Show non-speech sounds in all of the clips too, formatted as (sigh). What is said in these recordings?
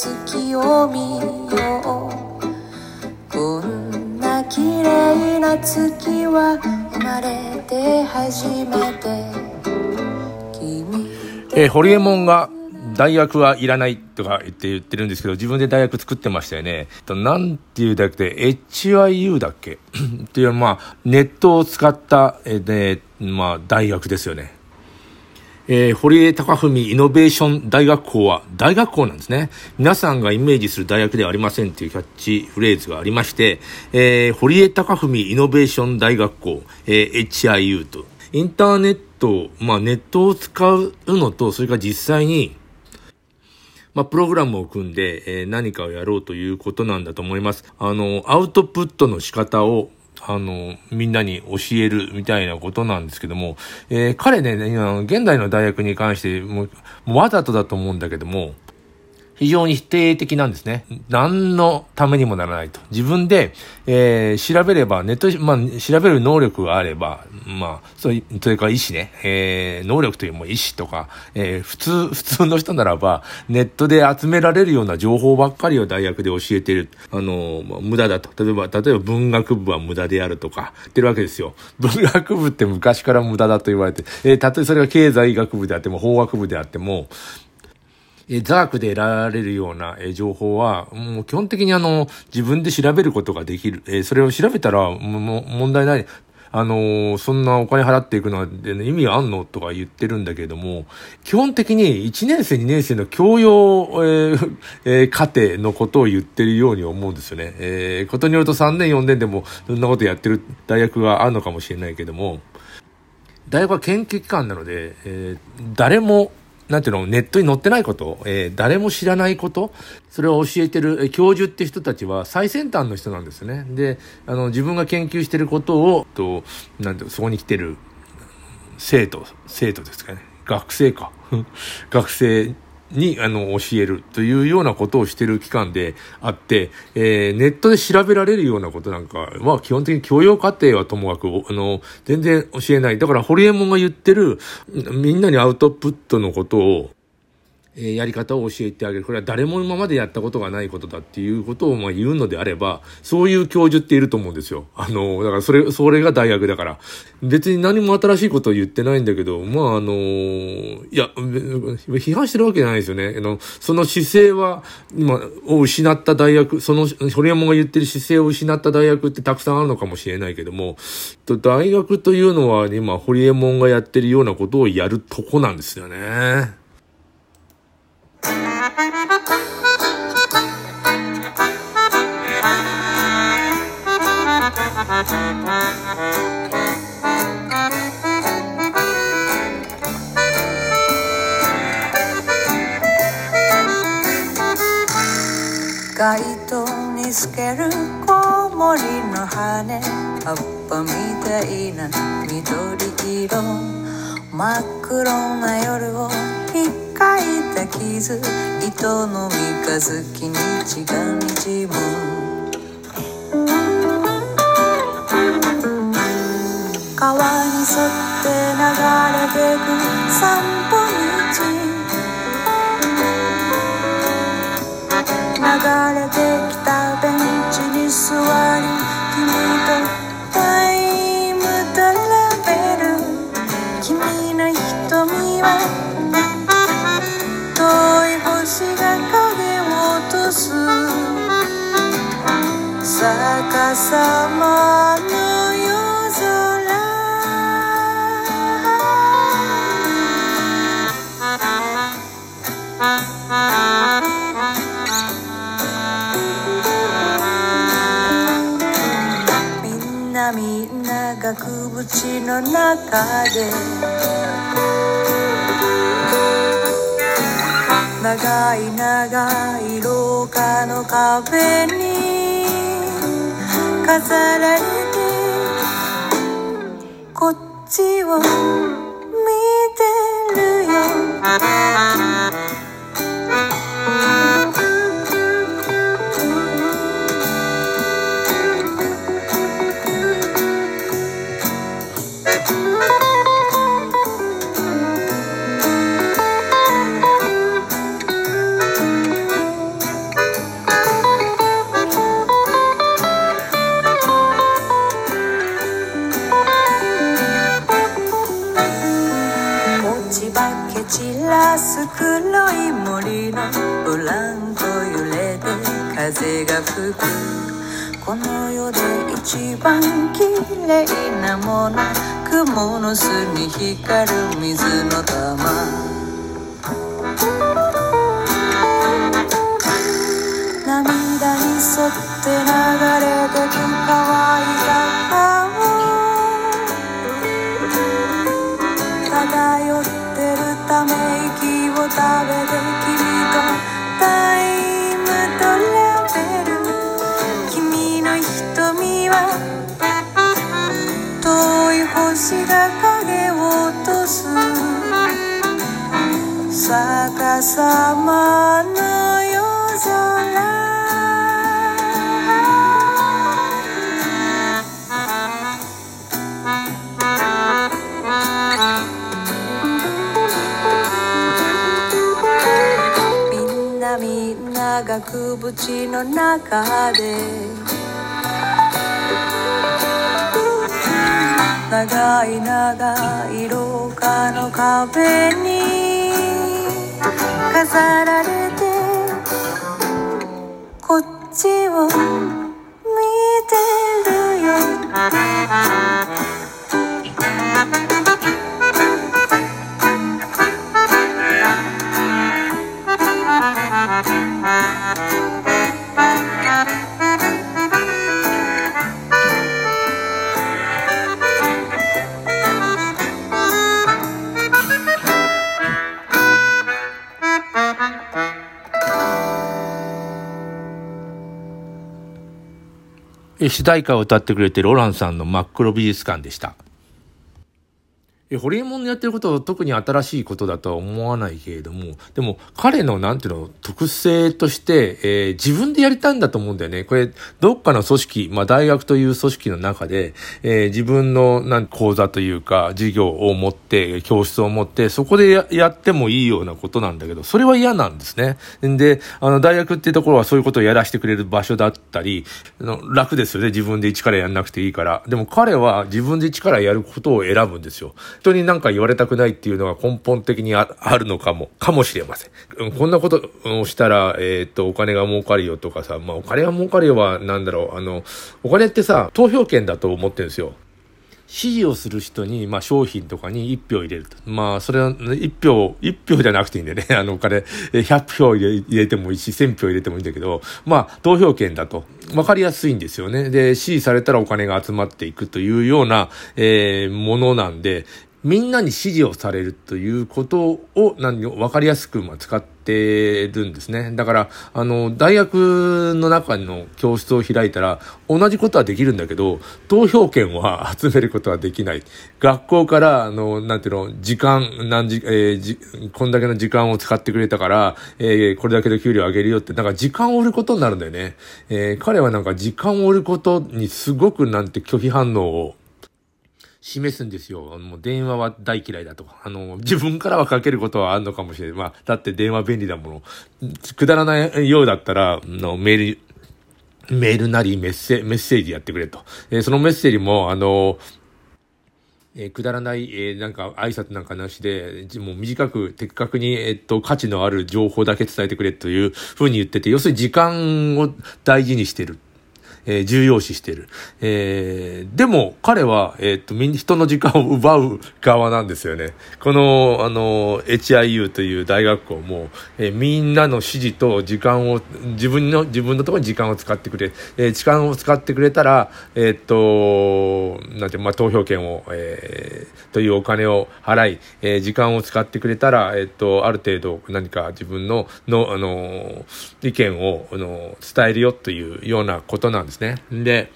月を見ようこんな綺麗な月は生まれて初めて君えー、ホリエモンが大学はいらないとか言って言ってるんですけど、自分で大学作ってましたよね。となんていう大学で、HIU だっけ？(coughs) っていう、まあ、ネットを使った、えー、で、まあ、大学ですよね。えー、堀江貴文イノベーション大学校は大学校なんですね。皆さんがイメージする大学ではありませんっていうキャッチフレーズがありまして、えー、堀江貴文イノベーション大学校、えー、HIU と、インターネット、まあネットを使うのと、それから実際にまあ、プログラムを組んで、えー、何かをやろうということなんだと思います。あの、アウトプットの仕方を、あの、みんなに教えるみたいなことなんですけども、えー、彼ね、現代の大学に関して、も、もうわざとだと思うんだけども、非常に否定的なんですね。何のためにもならないと。自分で、えー、調べれば、ネットまあ、調べる能力があれば、まあ、そう、それから意思ね、えー、能力というも意思とか、えー、普通、普通の人ならば、ネットで集められるような情報ばっかりを大学で教えてる。あの、無駄だと。例えば、例えば文学部は無駄であるとか、言ってるわけですよ。(laughs) 文学部って昔から無駄だと言われて、えー、たとえそれが経済学部であっても、法学部であっても、えザークで得られるような、え情報は、もう基本的にあの、自分で調べることができる。えそれを調べたら、も問題ない。あのー、そんなお金払っていくのは、ね、意味あんのとか言ってるんだけれども、基本的に1年生、2年生の教養、えーえー、課程のことを言ってるように思うんですよね。えー、ことによると3年、4年でもそんなことやってる大学があるのかもしれないけども、大学は研究機関なので、えー、誰もなんていうの、ネットに載ってないこと、えー、誰も知らないこと、それを教えてる、え、教授って人たちは最先端の人なんですね。で、あの、自分が研究してることを、と、なんていうそこに来てる生徒、生徒ですかね。学生か。(laughs) 学生に、あの、教えるというようなことをしてる機関であって、えー、ネットで調べられるようなことなんかは、基本的に教養過程はともかく、あの、全然教えない。だから、ホリエモンが言ってる、みんなにアウトプットのことを、えやり方を教えてあげる。これは誰も今までやったことがないことだっていうことをま言うのであれば、そういう教授っていると思うんですよ。あの、だからそれ、それが大学だから。別に何も新しいことを言ってないんだけど、まああの、いや、批判してるわけじゃないですよね。あの、その姿勢は、今、を失った大学、その、堀山が言ってる姿勢を失った大学ってたくさんあるのかもしれないけども、大学というのは今、堀江門がやってるようなことをやるとこなんですよね。街灯に透けるコウモリの羽。葉っぱみたいな緑色。真っ黒な夜をひっかいた傷糸の三日月に血がにじむ川に沿って流れてく散歩道。流れてきたベンチに座り君で。長い長い廊下の壁に。飾られて。こっちを見てるよ。黒い森のブランコ揺れて風が吹く。この世で一番綺麗なもの。雲の巣に光る水の玉。涙に沿って流れてく乾いた息を食べて君とタイムトラベル君の瞳は遠い星が影を落とす逆さまの夜空みんな額縁の中で長い長い廊下の壁に飾られてこっちを主題歌を歌ってくれてるオランさんの真っ黒美術館でした。え、ホリエモンのやってることは特に新しいことだとは思わないけれども、でも彼のなんていうの、特性として、えー、自分でやりたいんだと思うんだよね。これ、どっかの組織、まあ大学という組織の中で、えー、自分のなん講座というか、授業を持って、教室を持って、そこでやってもいいようなことなんだけど、それは嫌なんですね。で、あの、大学っていうところはそういうことをやらせてくれる場所だったり、楽ですよね。自分で一からやんなくていいから。でも彼は自分で一からやることを選ぶんですよ。人に何か言われたくないっていうのが根本的にあるのかも、かもしれません。こんなことをしたら、えっ、と、お金が儲かるよとかさ、まあお金が儲かるよは、なんだろう、あの、お金ってさ、投票権だと思ってるんですよ。支持をする人に、まあ、商品とかに1票入れると。まあ、それは1票、1票じゃなくていいんでね。(laughs) あの、お金、100票入れてもいいし、1000票入れてもいいんだけど、まあ、投票権だと。わかりやすいんですよね。で、支持されたらお金が集まっていくというような、えー、ものなんで、みんなに支持をされるということを何を分かりやすく使ってるんですね。だから、あの、大学の中の教室を開いたら、同じことはできるんだけど、投票権は (laughs) 集めることはできない。学校から、あの、なんていうの、時間、何時、えー、じ、こんだけの時間を使ってくれたから、えー、これだけの給料を上げるよって、なんか時間を売ることになるんだよね。えー、彼はなんか時間を売ることにすごくなんて拒否反応を示すんですよ。もう電話は大嫌いだと。あの、自分からはかけることはあるのかもしれない。まあ、だって電話便利なもの。くだらないようだったら、のメール、メールなりメッセメッセージやってくれと。えー、そのメッセージも、あの、えー、くだらない、えー、なんか挨拶なんかなしで、もう短く、的確に、えっと、価値のある情報だけ伝えてくれというふうに言ってて、要するに時間を大事にしてる。えー、重要視してる。えー、でも彼は、えー、っと、人の時間を奪う側なんですよね。この、あの、HIU という大学校も、えー、みんなの指示と時間を、自分の、自分のところに時間を使ってくれ、えー、時間を使ってくれたら、え、っと、なんて、まあ、投票権を、えー、というお金を払い、えー、時間を使ってくれたら、え、っと、ある程度何か自分の、の、あの、意見を、あの、伝えるよというようなことなんですですね。で、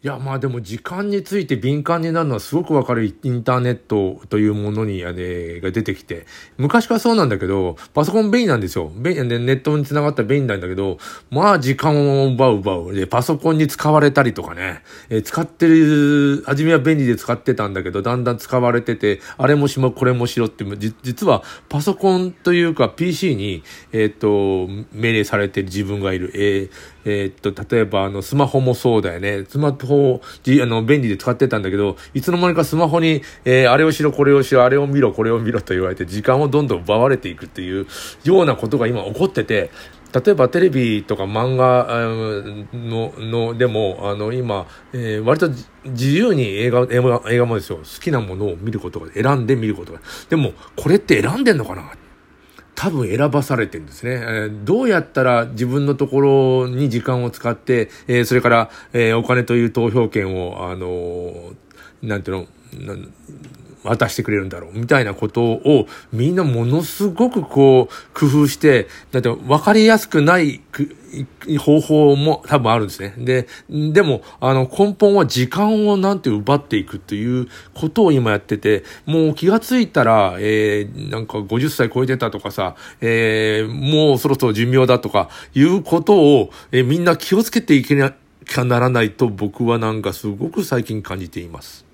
いや、まあでも時間について敏感になるのはすごくわかるインターネットというものに、あれが出てきて、昔からそうなんだけど、パソコン便利なんですよ。便利、ネットに繋がったら便利なんだけど、まあ時間を奪う奪う。で、パソコンに使われたりとかね、え、使ってる、初めは便利で使ってたんだけど、だんだん使われてて、あれもしもこれもしろって、実はパソコンというか PC に、えっ、と、命令されてる自分がいる。えーえー、っと、例えばあの、スマホもそうだよね。スマホを、あの、便利で使ってたんだけど、いつの間にかスマホに、えー、あれをしろ、これをしろ、あれを見ろ、これを見ろと言われて、時間をどんどん奪われていくっていうようなことが今起こってて、例えばテレビとか漫画ののでもあの今、えー、割と自由に映画映画映画もですよ好きなものを見ることが選んで見ることがでもこれって選んでんのかな多分選ばされてるんですね、えー、どうやったら自分のところに時間を使って、えー、それから、えー、お金という投票権をあのなんていうの渡してくれるんだろうみたいなことをみんなものすごくこう工夫して、だって分かりやすくない方法も多分あるんですね。で、でも、あの根本は時間をなんて奪っていくということを今やってて、もう気がついたら、えー、なんか50歳超えてたとかさ、えー、もうそろそろ寿命だとかいうことを、えー、みんな気をつけていけなきゃならないと僕はなんかすごく最近感じています。